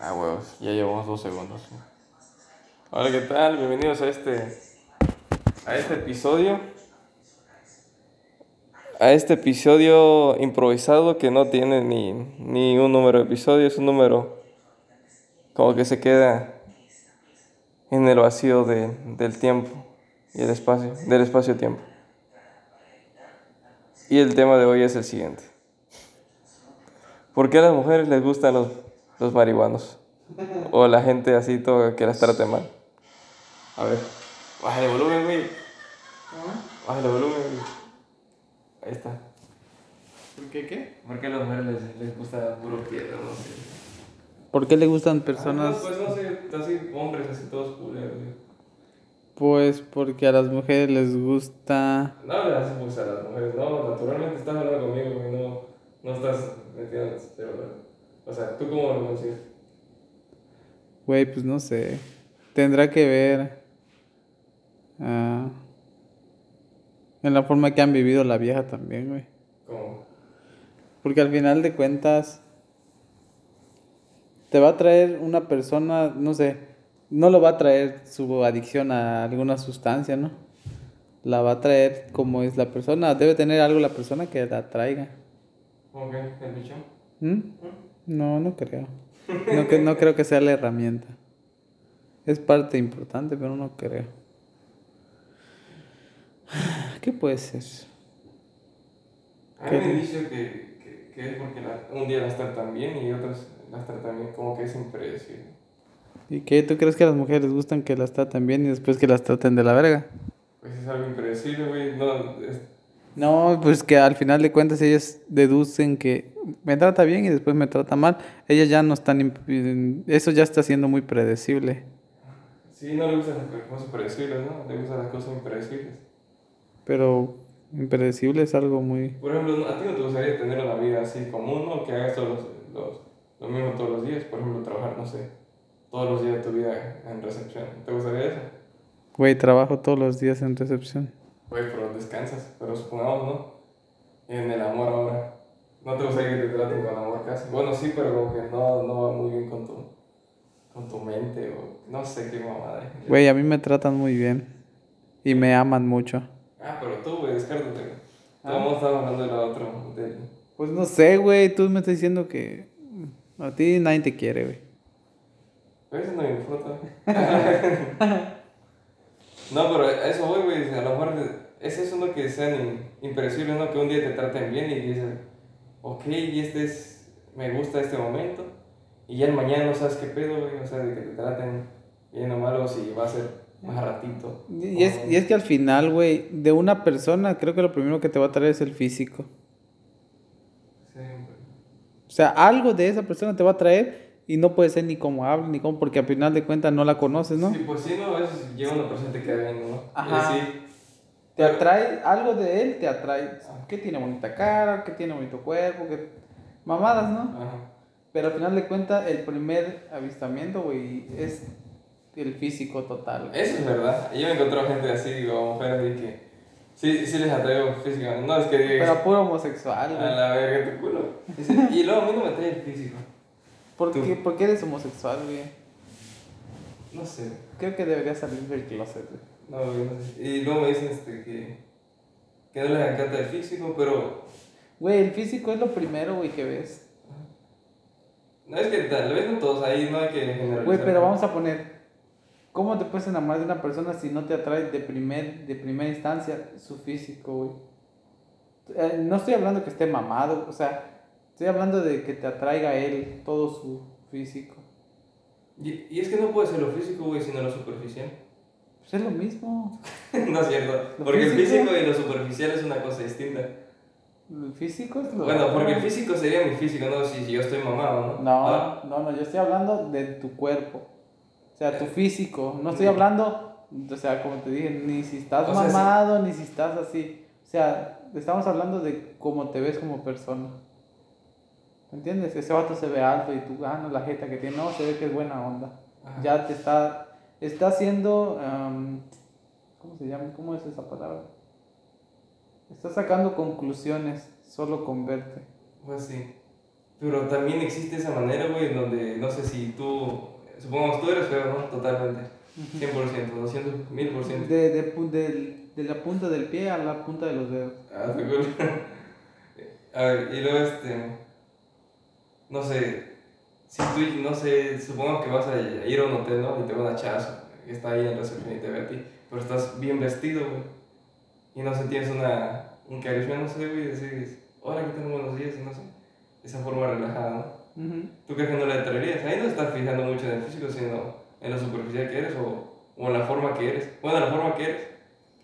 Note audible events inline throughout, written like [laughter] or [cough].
Ah, huevos, ya llevamos dos segundos. Hola, ¿qué tal? Bienvenidos a este. a este episodio. A este episodio improvisado que no tiene ni, ni un número de episodio, es un número como que se queda en el vacío de, del tiempo y el espacio, del espacio-tiempo. Y el tema de hoy es el siguiente. ¿Por qué a las mujeres les gustan los, los marihuanos? O la gente así todo que las trate mal. A ver, bájale volumen, güey. Bájale volumen, güey. Ahí está. ¿Por qué qué? ¿Por qué a las mujeres les, les gusta puro piedra? No sé. ¿Por qué le gustan Ah, personas? no, pues no sé, así hombres así todos culeros. güey. Pues porque a las mujeres les gusta. No le haces pues a las mujeres, no, naturalmente estás hablando conmigo, güey, no, no estás metiendo pero, O sea, ¿tú cómo lo consigues? Güey, pues no sé. Tendrá que ver. ah, en la forma que han vivido la vieja también, güey. ¿Cómo? Porque al final de cuentas. Te va a traer una persona, no sé. No lo va a traer su adicción a alguna sustancia, ¿no? La va a traer como es la persona. Debe tener algo la persona que la traiga. ¿Cómo que? ¿El bicho? ¿Mm? No, no creo. No, que, no creo que sea la herramienta. Es parte importante, pero no creo. ¿Qué puede ser? A mí ¿Qué? me dice que, que, que es porque la- un día las tratan bien y otros las tratan bien, como que es impredecible. ¿Y qué? ¿Tú crees que a las mujeres les gustan que las traten bien y después que las traten de la verga? Pues es algo impredecible, güey, no, es, No, pues que al final de cuentas ellas deducen que me trata bien y después me trata mal. Ellas ya no están... Eso ya está siendo muy predecible. sí, no le gustan las cosas predecibles, ¿no? Le gustan las cosas impredecibles. Pero impredecible es algo muy... Por ejemplo, ¿no- ¿a ti no te gustaría tener una vida así común, ¿no? Que hagas todos los, los, lo mismo todos los días, por ejemplo, trabajar, no sé, todos los días de tu vida en recepción. ¿Te gustaría eso? Güey, trabajo todos los días en recepción. Güey, pero descansas, pero supongamos, ¿no? En el amor ahora. ¿No te gustaría que te traten con amor casi? Bueno, sí, pero como que no, no va muy bien con tu, con tu mente o no sé qué mamada. Güey, a mí me tratan muy bien. Y me aman mucho. Ah, pero tú, güey, descártate. güey. Ah. Estamos hablando de la otra. Pues no sé, güey. Tú me estás diciendo que a ti nadie te quiere, güey. Veces no me importa. [laughs] no, pero a eso voy, güey. A lo mejor es eso, ¿no? Que sean impredecibles, ¿no? Que un día te traten bien y dices, ok, y este es, me gusta este momento. Y ya el mañana no sabes qué pedo, güey. O sea, de que te traten bien o mal o si va a ser más ratito. Y es, y es que al final, güey, de una persona, creo que lo primero que te va a traer es el físico. Sí, güey. O sea, algo de esa persona te va a traer y no puede ser ni como habla, ni como, porque al final de cuentas no la conoces, ¿no? Sí, pues sí, ¿no? A veces llega una persona y te queda bien, ¿no? Ajá. Y sí. Te atrae, algo de él te atrae. Que tiene bonita cara, que tiene bonito cuerpo, que... Mamadas, ¿no? Ajá. Pero al final de cuentas, el primer avistamiento, güey, es el físico total. güey. Eso es verdad. Yo he encontrado gente así, o mujeres así que sí, sí les atraigo físicamente. No es que digas, Pero puro homosexual, a güey. la verga tu culo. Y luego a mí no me atrae el físico. ¿Por tú. qué, ¿Por qué eres homosexual, güey? No sé. Creo que deberías salir del closet, güey. No, no sé. Y luego me dicen este, que, que no les encanta el físico, pero Güey, el físico es lo primero, güey, que ves. no es que tal vez no todos ahí, no hay que generalizar. Güey, pero vamos a poner... ¿Cómo te puedes enamorar de una persona si no te atrae de, primer, de primera instancia su físico, güey? Eh, no estoy hablando que esté mamado, o sea, estoy hablando de que te atraiga a él todo su físico. Y, y es que no puede ser lo físico, güey, sino lo superficial. Pues es lo mismo. [laughs] no es cierto. ¿Lo Porque el físico? y lo superficial es una cosa distinta. El físico es lo Bueno, porque el físico sería mi físico, no si, si yo estoy mamado, ¿no? No, Ah, no, no, yo estoy hablando de tu cuerpo. O sea, tu físico. No estoy hablando, o sea, como te dije, ni si estás O sea, sí. mamado, ni si estás así. O sea, estamos hablando de cómo te ves como persona. ¿Entiendes? Ese vato se ve alto y tú, ah, no, la jeta que tiene, no, se ve que es buena onda. Ajá. Ya te está, está haciendo, am, ¿cómo se llama? ¿Cómo es esa palabra? Está sacando conclusiones solo con verte. Pues sí. Pero también existe esa manera, güey, en donde, no sé si tú, supongamos tú eres feo, ¿no? Totalmente. 100%, 200, 1000%. De, de, del- de la punta del pie a la punta de los dedos. Ah, cool. [laughs] A ver, y luego este. No sé. Si tú, no sé, supongamos que vas a ir a un hotel, ¿no? Y te una chaza que está ahí en recepción y te ve a ti. Pero estás bien vestido, güey. Y no sé, tienes una. Un carisma, no sé, güey, y decís, hola, ¿qué tal? Buenos días, no sé. Esa forma relajada, ¿no? Ujú. ¿Tú crees que no le atraerías? Ahí no estás fijando mucho en el físico, sino en la superficial que eres o, o en la forma que eres. Bueno, la forma que eres.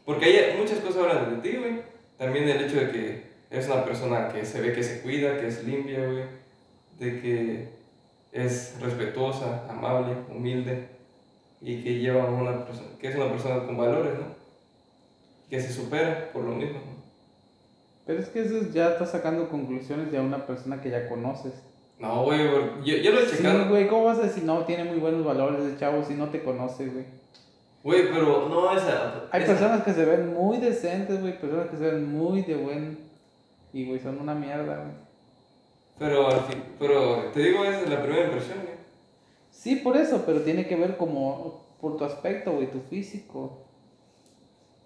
Porque hay muchas cosas hablan de ti, güey. También el hecho de que eres una persona que se ve que se cuida, que es limpia, güey. De que es respetuosa, amable, humilde. Y que lleva una persona, que es una persona con valores, ¿no? Que se supera por lo mismo. ¿no? Pero es que eso es- ya estás sacando conclusiones de una persona que ya conoces. No, güey, yo, yo lo he Sí, checado. güey, ¿cómo vas a decir no? Tiene muy buenos valores de chavo si no te conoce, güey. Güey, pero no esa. Hay esa- personas que se ven muy decentes, güey, personas que se ven muy de buen... Y, güey, son una mierda, güey. Pero pero te digo, esa es la primera impresión, güey. Sí, por eso, pero tiene que ver como por tu aspecto, güey, tu físico.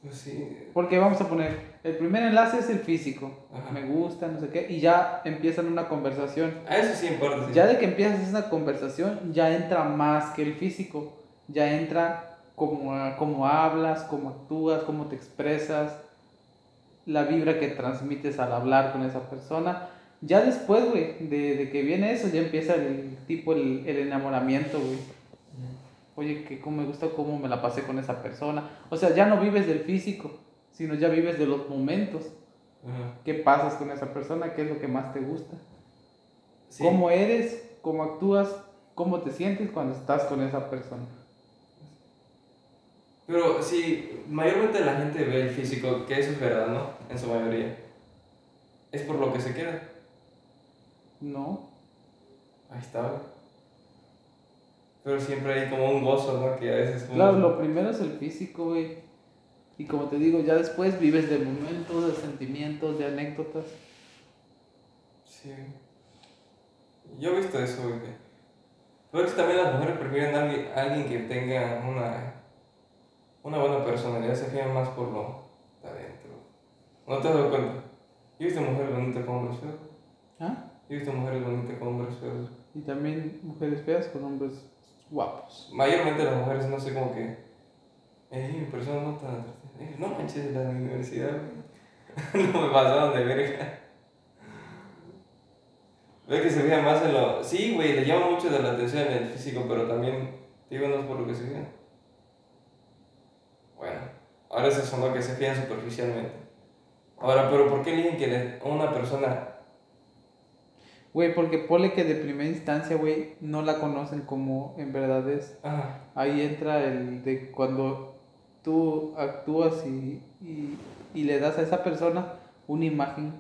Pues sí. Porque vamos a poner, el primer enlace es el físico. Ajá. Me gusta, no sé qué, y ya empiezan una conversación. A eso sí importa, sí. Ya de que empiezas esa conversación, ya entra más que el físico. Ya entra como, como hablas, cómo actúas, cómo te expresas, la vibra que transmites al hablar con esa persona. Ya después, güey, de, de que viene eso, ya empieza el tipo, el, el enamoramiento, güey. Oye, que cómo me gusta cómo me la pasé con esa persona. O sea, ya no vives del físico, sino ya vives de los momentos. Ajá. ¿Qué pasas con esa persona? ¿Qué es lo que más te gusta? Sí. cómo eres, cómo actúas, cómo te sientes cuando estás con esa persona. Pero sí, mayormente la gente ve el físico, que eso es verdad, ¿no? En su mayoría. Es por lo que se queda. No. Ahí está, güey. Pero siempre hay como un gozo, ¿no? Que a veces Claro, lo primero es el físico, güey. Y como te digo, ya después vives de momentos, de sentimientos, de anécdotas. Sí. Yo he visto eso, güey. Pero es que también las mujeres prefieren a alguien, a alguien que tenga una, una buena personalidad, se fijan más por lo de adentro. ¿No te has dado cuenta? Yo he visto mujeres bonitas con hombres feos. Yo he visto mujeres bonitas con hombres feos. Y también mujeres feas con hombres guapos. Mayormente las mujeres no sé como que. Eh, persona no tan atractiva. Eh, no manches, la universidad, [laughs] no me pasaron de verga. Ve que se fija más en lo. Sí, güey, le llama mucho de la atención en el físico, pero también. Digo, no es por lo que se fijan. Bueno, ahora eso sonó que se fijan superficialmente. Ahora, pero ¿por qué eligen que una persona. Güey, porque ponle que de primera instancia, güey, no la conocen como en verdad es. Ajá, Ahí entra el de cuando tú actúas y, y, y le das a esa persona una imagen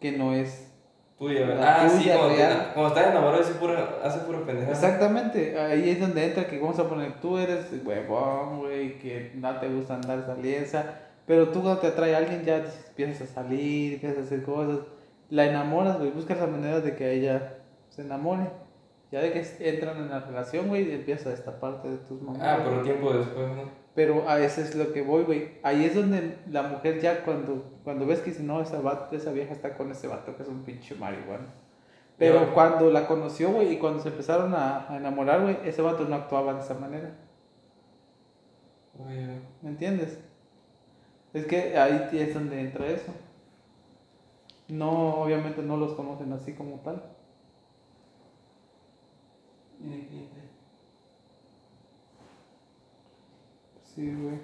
que no es tuya, ¿verdad? Ah, sí, tuya, cuando, real. te- cuando estás enamorado, hace pura, hace pura pendejada. Exactamente, ahí es donde entra que vamos a poner, tú eres huevón, güey, que no te gusta andar saliendo, pero tú cuando te atrae a alguien ya empiezas a salir, empiezas a hacer cosas, la enamoras, güey, buscas la manera de que ella se enamore. Ya de que entran en la relación, güey, empieza esta parte de tus momentos. Ah, pero tiempo después, ¿no? Pero a eso es lo que voy, güey. Ahí es donde la mujer ya cuando, cuando ves que dice, no, esa, vato- esa vieja está con ese vato que es un pinche marihuana. Pero cuando la conoció, güey, y cuando se empezaron a, a enamorar, güey, ese vato no actuaba de esa manera. Oye, ¿Me entiendes? Es que ahí es donde entra eso. No, obviamente no los conocen así como tal. Sí, güey.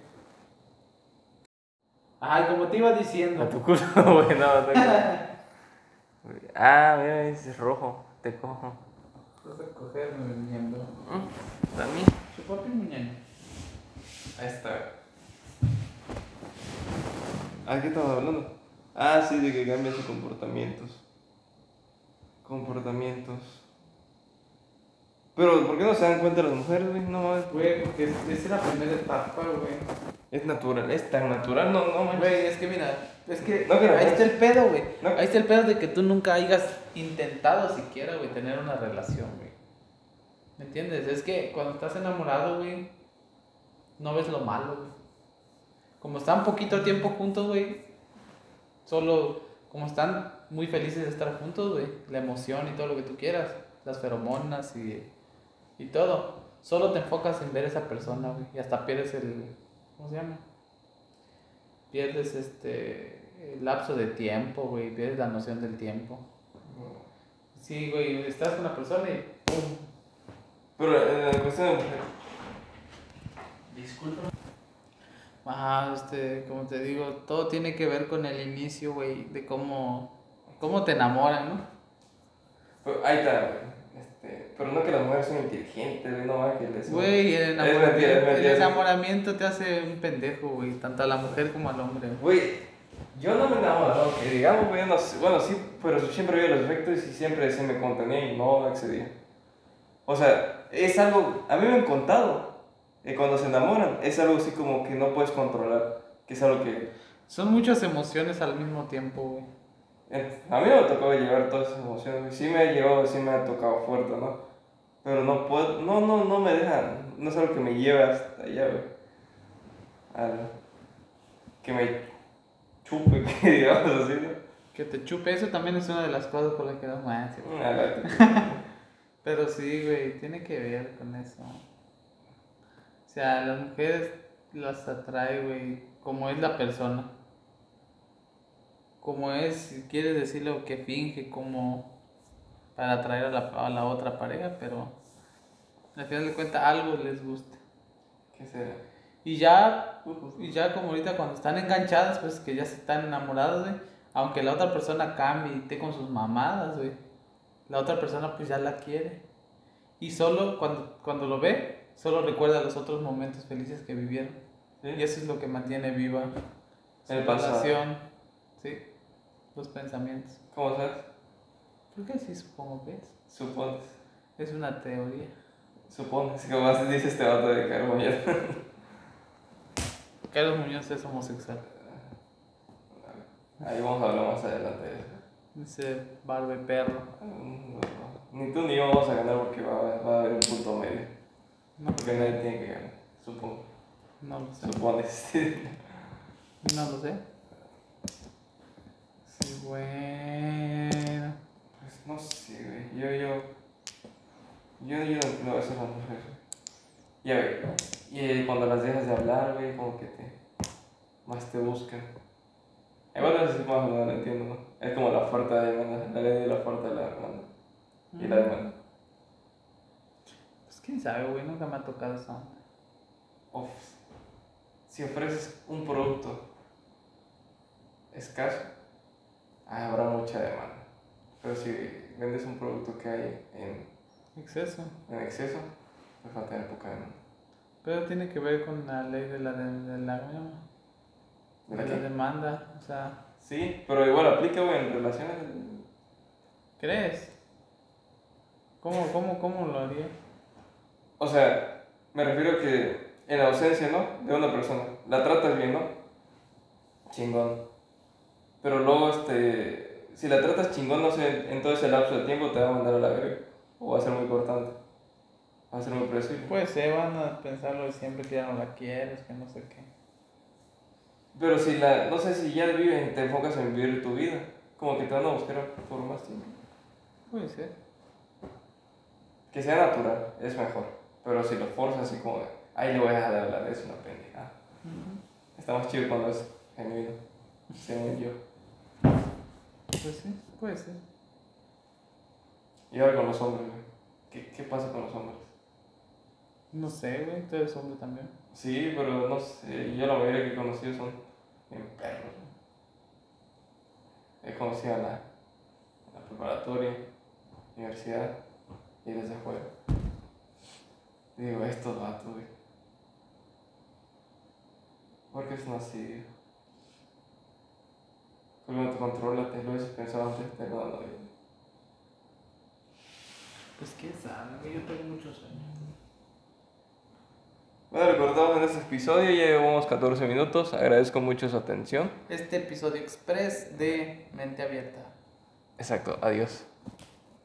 Ay, como te iba diciendo. A tu culo, [laughs] güey, no, no. Ah, mira, es rojo, te cojo. Vas a cogerme viniendo. También. Su papi muñeño. Ahí está. ¿Ah, qué estamos hablando? Ah, sí, de que cambia sus comportamientos. Comportamientos. Pero, ¿por qué no se dan cuenta las mujeres, güey? No mames. Güey, porque es- esa es la primera etapa, güey. Es natural, es tan natural, no, no manches. Güey, es que mira, es que No, pero- ahí está el pedo, güey. No. Ahí está el pedo de que tú nunca hayas intentado siquiera, güey, tener una relación, güey. ¿Me entiendes? Es que cuando estás enamorado, güey, no ves lo malo, güey. Como están poquito tiempo juntos, güey, solo como están muy felices de estar juntos, güey, la emoción y todo lo que tú quieras, las feromonas y, y todo, solo te enfocas en ver a esa persona, güey, y hasta pierdes el, ¿cómo se llama? Pierdes este, el lapso de tiempo, güey, pierdes la noción del tiempo. Sí, güey, estás con una persona y ¡pum! Pero en la cuestión de mujer. Disculpa. Ajá, este, como te digo, todo tiene que ver con el inicio, güey, de cómo, cómo te enamoran, ¿no? Pero ahí está, güey. Este, pero no que las mujeres son inteligentes, güey, no ángeles. Güey, el Es enamoramiento, mentira, es mentira. el enamoramiento te hace un pendejo, güey, tanto a la mujer como al hombre. Güey, yo no me enamoro, que digamos, güey, no sé, bueno, sí, pero siempre vi los efectos y siempre se me contenía y no accedía. O sea, es algo, a mí me han contado, que cuando se enamoran, es algo así como que no puedes controlar, que es algo que... Son muchas emociones al mismo tiempo, güey. eh, A mí me tocó llevar todas esas emociones, sí me ha llevado, sí me ha tocado fuerte, ¿no? Pero no puedo, no, no, no me dejan, no es algo que me lleve hasta allá, güey. Al- que me chupe, [laughs] que digamos así, ¿no? Que te chupe, eso también es una de las cosas por las que das más. sí. A la- [laughs] Pero sí, güey, tiene que ver con eso. O sea, las mujeres las atrae, güey, como es la persona. Como es, si quieres decir lo que finge, como para atraer a la, a la otra pareja, pero al final de cuentas algo les gusta. ¿Qué será? Y ya, y ya como ahorita cuando están enganchadas, pues que ya se están enamoradas, güey. Aunque la otra persona cambie y esté con sus mamadas, güey. La otra persona pues ya la quiere. Y solo cuando, cuando lo ve, solo recuerda los otros momentos felices que vivieron. ¿Sí? Y eso es lo que mantiene viva pasado. relación. Sí, los pensamientos. ¿Cómo sabes? Creo que sí, supongo que es. Supones. Es una teoría. Supones. Como más dice este vato de Carboña. [laughs] Carlos Muñoz es homosexual. Ahí vamos a hablar más adelante de eso. Dice barbe perro. Mm, Ni tú ni yo vamos a ganar porque va, va a haber un punto medio. No, Porque nadie tiene que ganar. Supongo. no lo sé. Supones. [laughs] No lo sé. Sí, bueno. Pues no sé, güey. Yo, yo. Yo, yo no eso es las mujeres. Ya, güey. Y cuando las dejas de hablar, güey, como que te. Más te buscan. Igual no sé si más o menos lo entiendo, ¿no? Es como la oferta de. La ley de la oferta de la demanda. Y la demanda. Quién sabe, güey, nunca me ha tocado eso. Uf. Si ofreces un producto escaso, habrá mucha demanda. Pero si vendes un producto que hay en, Exceso. en exceso, pues va a tener poca demanda. Pero tiene que ver con la ley de la, de, de la. ¿De De la demanda. O sea, Sí, pero igual aplica, güey, en relaciones. ¿crees? ¿Cómo, cómo, cómo lo haría? O sea, me refiero que en la ausencia, ¿no? De una persona, la tratas bien, ¿no? Chingón. Pero luego, este, si la tratas chingón, no sé, en todo ese lapso de tiempo te va a mandar a la verga. O va a ser muy cortante. Va a ser muy predecible. Pues se van a pensarlo de siempre que ya no la quieres, que no sé qué. Pero si la, no sé si ya vives y te enfocas en vivir tu vida, como que te van a buscar por más tiempo. Puede ser. Que sea natural, es mejor. Pero si lo forzas así como, ay, le voy a dejar de hablar, es una pendeja. Está más chido cuando es genuino, según yo. Pues sí, puede ser. Y ahora con los hombres, güey. ¿Qué, ¿Qué pasa con los hombres? No sé, güey, tú eres hombre también. Sí, pero no sé, yo la mayoría que he conocido son bien perros. He conocido a la, a la preparatoria, universidad y desde afuera. Digo, estos vatos, güey. ¿Por qué son así? qué no te controlas? Te lo has pensado antes de no, no. Pues quién sabe, yo tengo muchos sueños. Bueno, recordamos en este episodio, ya llevamos 14 minutos. Agradezco mucho su atención. Este episodio express de Mente Abierta. Exacto, adiós.